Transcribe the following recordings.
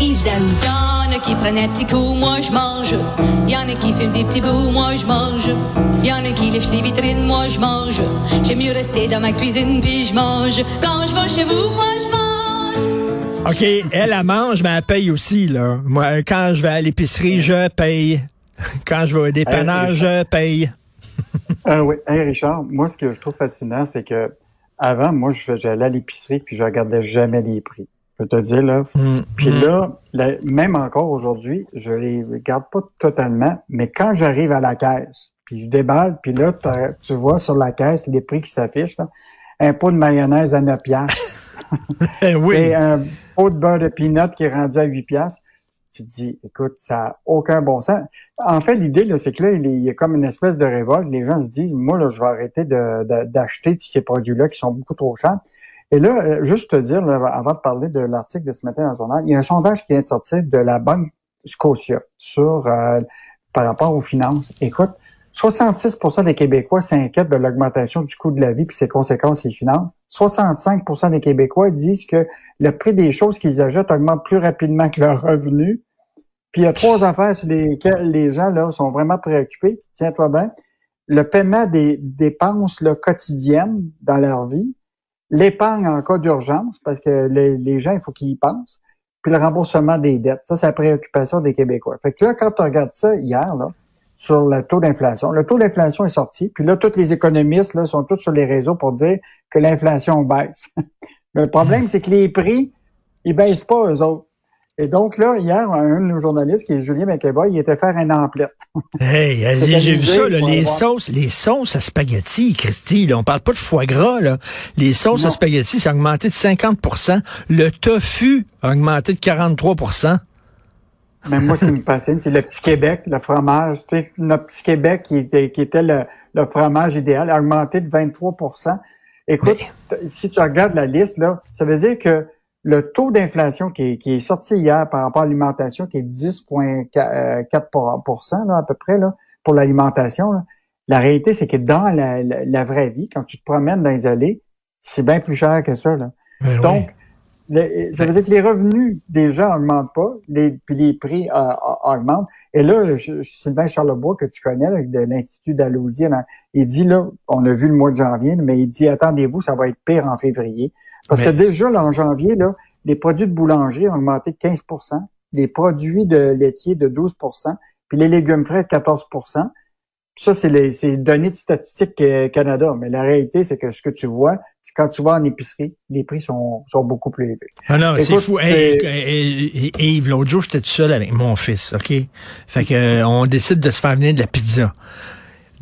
Yves Daou. Y'en a qui prennent un petit coup, moi je mange. Y'en a qui fument des petits bouts, moi je mange. Y'en a qui lèchent les vitrines, moi je mange. J'aime mieux rester dans ma cuisine puis je mange. Quand je vais chez vous, moi je mange. OK, elle, elle mange, mais elle paye aussi, là. Moi, quand je vais à l'épicerie, je paye. Quand je vais au dépannage, je paye. Euh, oui. Hey, Richard, moi, ce que je trouve fascinant, c'est que avant, moi, je- j'allais à l'épicerie puis je regardais jamais les prix. Je peux te dire, là. Mm, Puis mm. là, même encore aujourd'hui, je les regarde pas totalement, mais quand j'arrive à la caisse, puis je déballe, puis là, tu vois sur la caisse les prix qui s'affichent, là. Un pot de mayonnaise à 9 piastres. Eh oui. C'est un pot de beurre de peanut qui est rendu à 8 piastres. Tu te dis, écoute, ça n'a aucun bon sens. En fait, l'idée, là, c'est que là, il y a comme une espèce de révolte. Les gens se disent, moi, là, je vais arrêter de- de- d'acheter ces produits-là qui sont beaucoup trop chers. Et là, euh, juste te dire, là, avant de parler de l'article de ce matin dans le journal, il y a un sondage qui vient de sortir de la Banque Scotia sur euh, par rapport aux finances. Écoute, 66% des Québécois s'inquiètent de l'augmentation du coût de la vie et ses conséquences sur les finances. 65% des Québécois disent que le prix des choses qu'ils achètent augmente plus rapidement que leurs revenus. Puis il y a trois affaires sur lesquelles les gens là sont vraiment préoccupés. Tiens-toi bien. Le paiement des dépenses là, quotidiennes dans leur vie, l'épargne en cas d'urgence, parce que les, gens, il faut qu'ils y pensent, puis le remboursement des dettes. Ça, c'est la préoccupation des Québécois. Fait que là, quand tu regardes ça hier, là, sur le taux d'inflation, le taux d'inflation est sorti, puis là, tous les économistes là, sont tous sur les réseaux pour dire que l'inflation baisse. Le problème, c'est que les prix, ils baissent pas, eux autres. Et donc là, hier, un de nos journalistes, qui est Julien McEvoy, il était faire un emplette. Hey, C'est j'ai vu ça, là, les sauces, les sauces à spaghetti, Christy, là, on parle pas de foie gras, là. Les sauces à spaghetti, ça a augmenté de 50% Le tofu a augmenté de 43% Mais moi, ce qui me fascine, c'est le petit Québec, le fromage. Tu sais, notre petit Québec qui était, qui était le, le fromage idéal a augmenté de 23% Écoute, si tu regardes la liste, là, ça veut dire que le taux d'inflation qui est, qui est sorti hier par rapport à l'alimentation, qui est 10,4% là, à peu près là, pour l'alimentation, la réalité, c'est que dans la, la, la vraie vie, quand tu te promènes dans les allées, c'est bien plus cher que ça. Là. Ben Donc, le- ça veut dire que les revenus des gens augmentent pas, les, puis les prix euh, augmentent. Et là, je- je- Sylvain Charlebois, que tu connais, là, de l'Institut d'Alousie, il dit, là, on a vu le mois de janvier, mais il dit, attendez-vous, ça va être pire en février. Parce Mais- que déjà, là, en janvier, là, les produits de boulangerie ont augmenté de 15% les produits de laitiers de 12% puis les légumes frais de 14% ça, c'est les, c'est les données de Statistique euh, Canada. Mais la réalité, c'est que ce que tu vois, c'est quand tu vas en épicerie, les prix sont, sont beaucoup plus élevés. Ah non, c'est fou. Hey, c'est- hey, hey, hey, Yves, l'autre jour, j'étais tout seul avec mon fils, OK? Fait que euh, on décide de se faire venir de la pizza.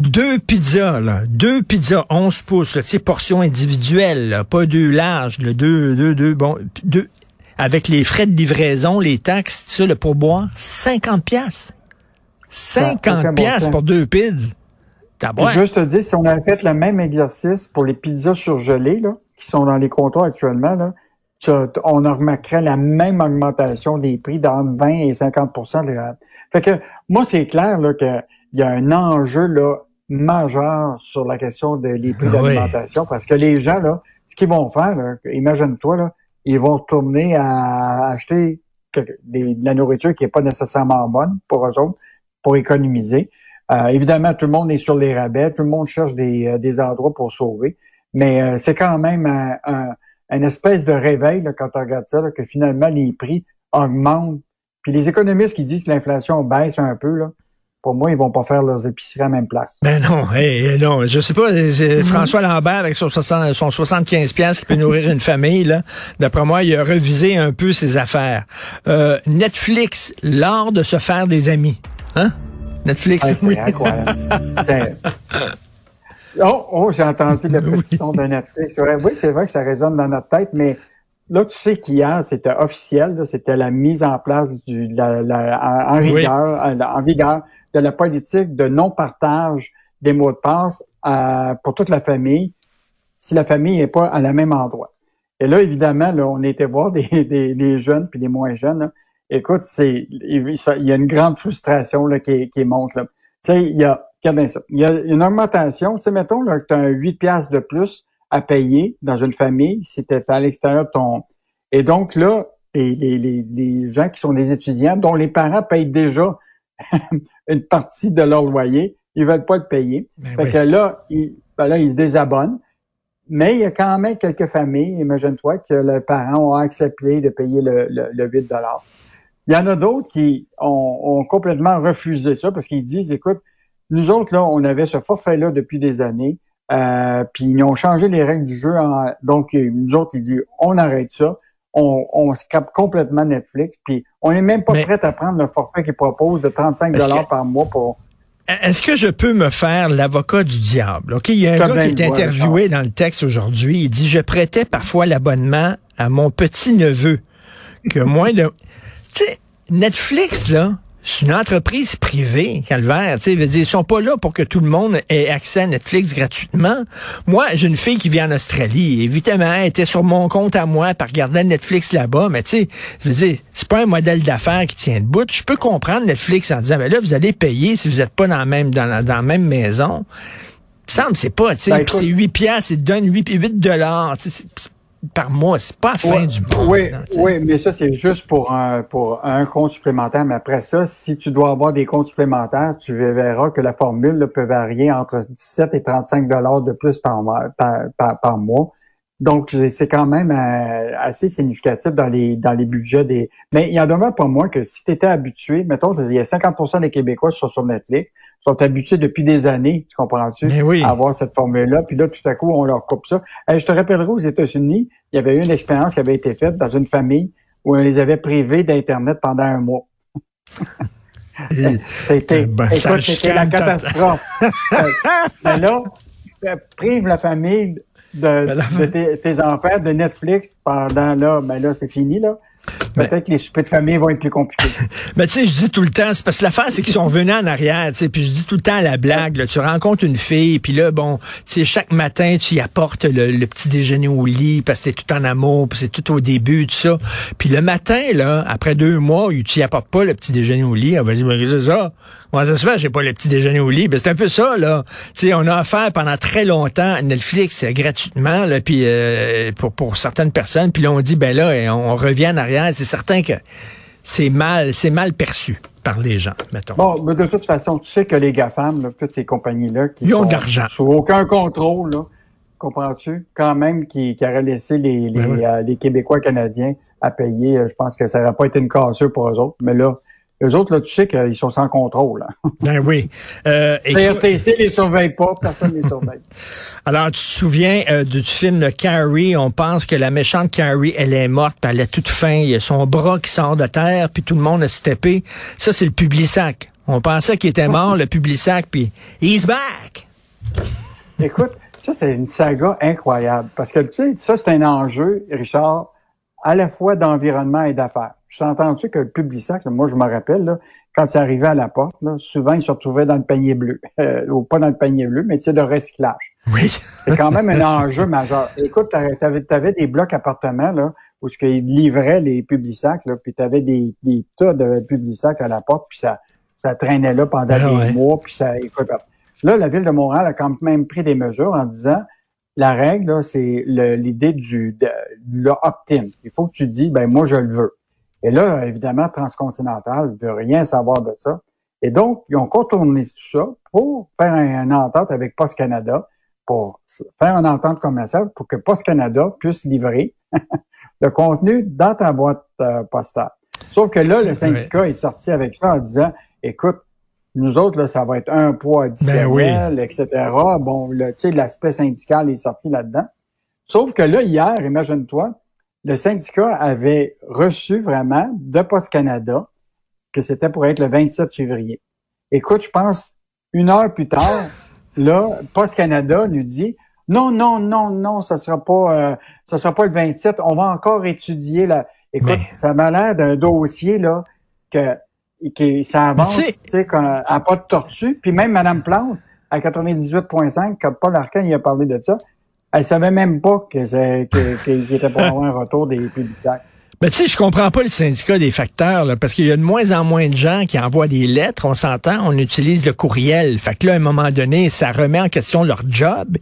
Deux pizzas, là. Deux pizzas, 11 pouces, là, tu sais, portion individuelle, là, pas deux larges, là, deux, deux, deux, bon, deux, avec les frais de livraison, les taxes, ça, le pourboire, 50 piastres. Ça a 50 aucun bon piastres sens. pour deux pizzas. Juste te dire, si on avait fait le même exercice pour les pizzas surgelées, là, qui sont dans les comptoirs actuellement, là, tu on en remarquerait la même augmentation des prix d'entre 20 et 50 de Fait que moi, c'est clair là, qu'il y a un enjeu là, majeur sur la question des les prix Ah oui. d'alimentation parce que les gens, là, ce qu'ils vont faire, imagine-toi, là, ils vont retourner à acheter des- de la nourriture qui n'est pas nécessairement bonne pour eux autres, pour économiser. Euh, évidemment, tout le monde est sur les rabais, tout le monde cherche des, euh, des endroits pour sauver, mais euh, c'est quand même un, un- une espèce de réveil là, quand on regarde ça, là, que finalement les prix augmentent. Puis les économistes qui disent que l'inflation baisse un peu, là, pour moi, ils vont pas faire leurs épiceries à la même place. Ben non, hey, non, je sais pas, c'est François Lambert avec son, 60 son 75 pièces qui peut nourrir une famille là. D'après moi, il a revisé un peu ses affaires. Euh, Netflix, l'art de se faire des amis, hein? Netflix, Ouais, oui. Oh, oh, j'ai entendu le petit Oui. son de Netflix. Oui, c'est vrai que ça résonne dans notre tête, mais là, tu sais qu'hier, c'était officiel, c'était la mise en place du, la, la- en, Oui. rigueur, en, vigueur de la politique de non-partage des mots de passe euh, pour toute la famille si la famille n'est pas à la même endroit. Et là, évidemment, là, on était voir des, des, des jeunes puis des moins jeunes. là. Écoute, c'est il y a une grande frustration là, qui, qui monte. Là. Tu sais, il y a, regarde bien ça. Il y a une augmentation. Tu sais, mettons là, que tu as un 8 piastres de plus à payer dans une famille si tu à l'extérieur de ton. Et donc là, les, les, les, gens qui sont des étudiants, dont les parents payent déjà une partie de leur loyer, ils veulent pas le payer. Ben fait que là, ils, ben là, ils se désabonnent. Mais il y a quand même quelques familles, imagine-toi, que les parents ont accepté de payer le, le, le 8 Il y en a d'autres qui ont, ont, complètement refusé ça parce qu'ils disent, écoute, nous autres, là, on avait ce forfait-là depuis des années, euh, puis ils ont changé les règles du jeu. donc, nous autres, ils disent, on arrête ça, on, on scrape complètement Netflix, puis on n'est même pas prêt à prendre le forfait qu'ils proposent de 35 dollars par mois pour est-ce que je peux me faire l'avocat du diable? OK, il y a un gars qui est interviewé dans le texte aujourd'hui. Il dit, je prêtais parfois l'abonnement à mon petit-neveu que moins de... Tu sais, Netflix, là, c'est une entreprise privée, Calvaire. Tu sais, ils sont pas là pour que tout le monde ait accès à Netflix gratuitement. Moi, j'ai une fille qui vit en Australie. Évidemment, elle était sur mon compte à moi par regarder Netflix là-bas. Mais tu sais, je veux dire, c'est pas un modèle d'affaires qui tient debout. Je peux comprendre Netflix en disant, ben là, vous allez payer si vous êtes pas dans la même, dans la, dans la même maison. Ça me c'est pas, tu sais, ben, c'est 8 piastres, ils te donnent 8, 8 dollars. C'est par mois. C'est pas la fin du monde. Oui, oui, mais ça, c'est juste pour un, pour un compte supplémentaire. Mais après ça, si tu dois avoir des comptes supplémentaires, tu verras que la formule peut varier entre 17 et 35 dollars de plus. Par, mois. Donc, c'est quand même euh, assez significatif dans les dans les budgets des. Mais il y en demeure pas moins que si tu étais habitué, mettons, il y a 50 des Québécois qui sont sur Netflix sont habitués depuis des années, tu comprends-tu, à avoir cette formule-là. Puis là, tout à coup, on leur coupe ça. je te rappellerai aux États-Unis, il y avait eu une expérience qui avait été faite dans une famille où on les avait privés d'Internet pendant un mois. c'était ben, c'était la catastrophe. Mais là, prive la famille de, ben, tes, tes, enfants de Netflix pendant là, ben là, c'est fini, là. Peut-être que les soupers de famille vont être plus compliqués. Mais tu sais, je dis tout le temps, c'est parce que l'affaire, c'est qu'ils sont venus en arrière, tu sais, puis je dis tout le temps à la blague, là, tu rencontres une fille, puis là, bon, tu sais, chaque matin, tu y apportes le, petit déjeuner au lit, parce que c'est tout en amour, puis c'est tout au début, tout ça. Puis le matin, là, après deux mois, tu y apportes pas le petit déjeuner au lit, elle va dire, mais c'est ça? Moi, ça se fait, j'ai pas le petit déjeuner au lit? Ben, c'est un peu ça, là. Tu sais, on a offert pendant très longtemps Netflix euh, gratuitement, là, puis euh, pour, pour certaines personnes, puis là, on dit, ben là, on, revient en arrière. C'est certain que c'est mal, c'est mal perçu par les gens, mettons. Bon, mais de toute façon, tu sais que les GAFAM, là, toutes ces compagnies-là, qui Ils ont de l'argent. Sous aucun contrôle, là, comprends-tu? Quand même, qui, qui auraient laissé les, les, euh, les Québécois canadiens à payer, je pense que ça n'aurait pas été une cassure pour eux autres. Mais là, les autres, là, tu sais qu'ils sont sans contrôle. Hein. Ben oui. Euh, CRTC les surveille pas, personne les surveille. Alors, tu te souviens euh, du film de Carrie, on pense que la méchante Carrie, elle est morte, puis elle a toute fin, il y a son bras qui sort de terre, puis tout le monde a steppé. Ça, c'est le Publisac. On pensait qu'il était mort, le Publisac, puis he's back! Écoute, ça, c'est une saga incroyable, parce que, tu sais, ça, c'est un enjeu, Richard, à la fois d'environnement et d'affaires. Je entendu que le Publisac, moi je me rappelle, là, quand il arrivait à la porte, là, souvent il se retrouvait dans le panier bleu. Euh, ou pas dans le panier bleu, mais tu sais, de recyclage. Oui. C'est quand même un enjeu majeur. Écoute, tu avais, des blocs appartements là, où ils livraient les Publisacs, là, puis tu avais des, des tas de Publisacs à la porte, puis ça, ça traînait là pendant ah des mois, puis ça. Écoute, là, la ville de Montréal a quand même pris des mesures en disant la règle, c'est l'idée du de, opt-in. Il faut que tu dis, ben moi je le veux. Et là, évidemment, Transcontinental ne veut rien savoir de ça. Et donc, ils ont contourné tout ça pour faire une entente avec Post Canada, pour faire une entente commerciale pour que Post Canada puisse livrer le contenu dans ta boîte euh, postale. Sauf que là, le syndicat est sorti avec ça en disant, écoute, nous autres, là, ça va être un poids ben additionnel, etc. Bon, tu sais, l'aspect syndical est sorti là-dedans. Sauf que là, hier, imagine-toi, le syndicat avait reçu vraiment de Post Canada que c'était pour être le 27 février. Écoute, je pense une heure plus tard, là, Post Canada nous dit non, non, non, non, ça sera pas, euh, ça sera pas le 27. On va encore étudier la. Écoute, ça m'a l'air d'un dossier là que, que ça avance, tu sais, à pas de tortue. Puis même Madame Plante à 98.5, quand Paul Arcan il a parlé de ça, elle savait même pas qu'il était pour avoir un retour des publics. Ben, tu sais, je comprends pas le syndicat des facteurs, là, parce qu'il y a de moins en moins de gens qui envoient des lettres. On s'entend, on utilise le courriel. Fait que là, à un moment donné, ça remet en question leur job.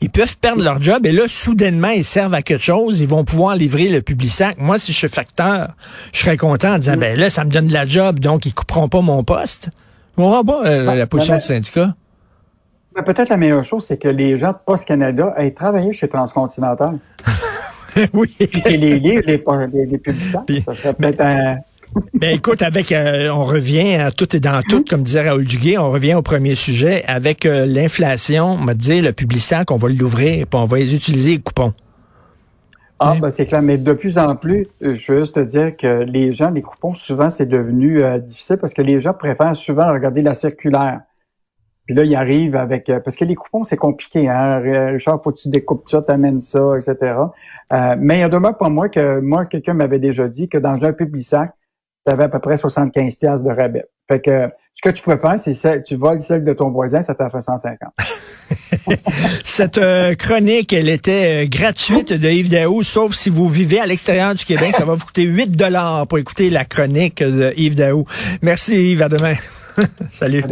Ils peuvent perdre leur job et là, soudainement, ils servent à quelque chose. Ils vont pouvoir livrer le sac. Moi, si je suis facteur, je serais content en disant, mm. ben là, ça me donne de la job, donc ils couperont pas mon poste. On va pas euh, la position du syndicat. Ben, peut-être la meilleure chose, c'est que les gens de Post Canada aient travaillé chez Transcontinental. oui. Et les livres, les, les, les ça serait peut-être un... Ben écoute, avec euh, on revient à tout et dans tout, comme disait Raoul Duguay, on revient au premier sujet. Avec euh, l'inflation, on m'a dit le publicitaire qu'on va l'ouvrir, puis on va les utiliser les coupons. Ah, ben c'est clair, mais de plus en plus, euh, je veux juste te dire que les gens, les coupons, souvent, c'est devenu difficile parce que les gens préfèrent souvent regarder la circulaire. Puis là, il arrive avec... Euh, parce que les coupons, c'est compliqué. Hein? Richard, faut que tu découpes ça, t'amènes ça, etc. Euh, mais il y a demeure pour moi que moi, quelqu'un m'avait déjà dit que dans un public sac, tu avais à peu près 75 pièces de rabais. Fait que ce que tu peux faire, c'est tu voles celle de ton voisin, ça t'en fait 150. Cette euh, chronique, elle était gratuite de Yves Daou, sauf si vous vivez à l'extérieur du Québec. Ça va vous coûter 8 dollars pour écouter la chronique de Yves Daou. Merci Yves, à demain. Salut.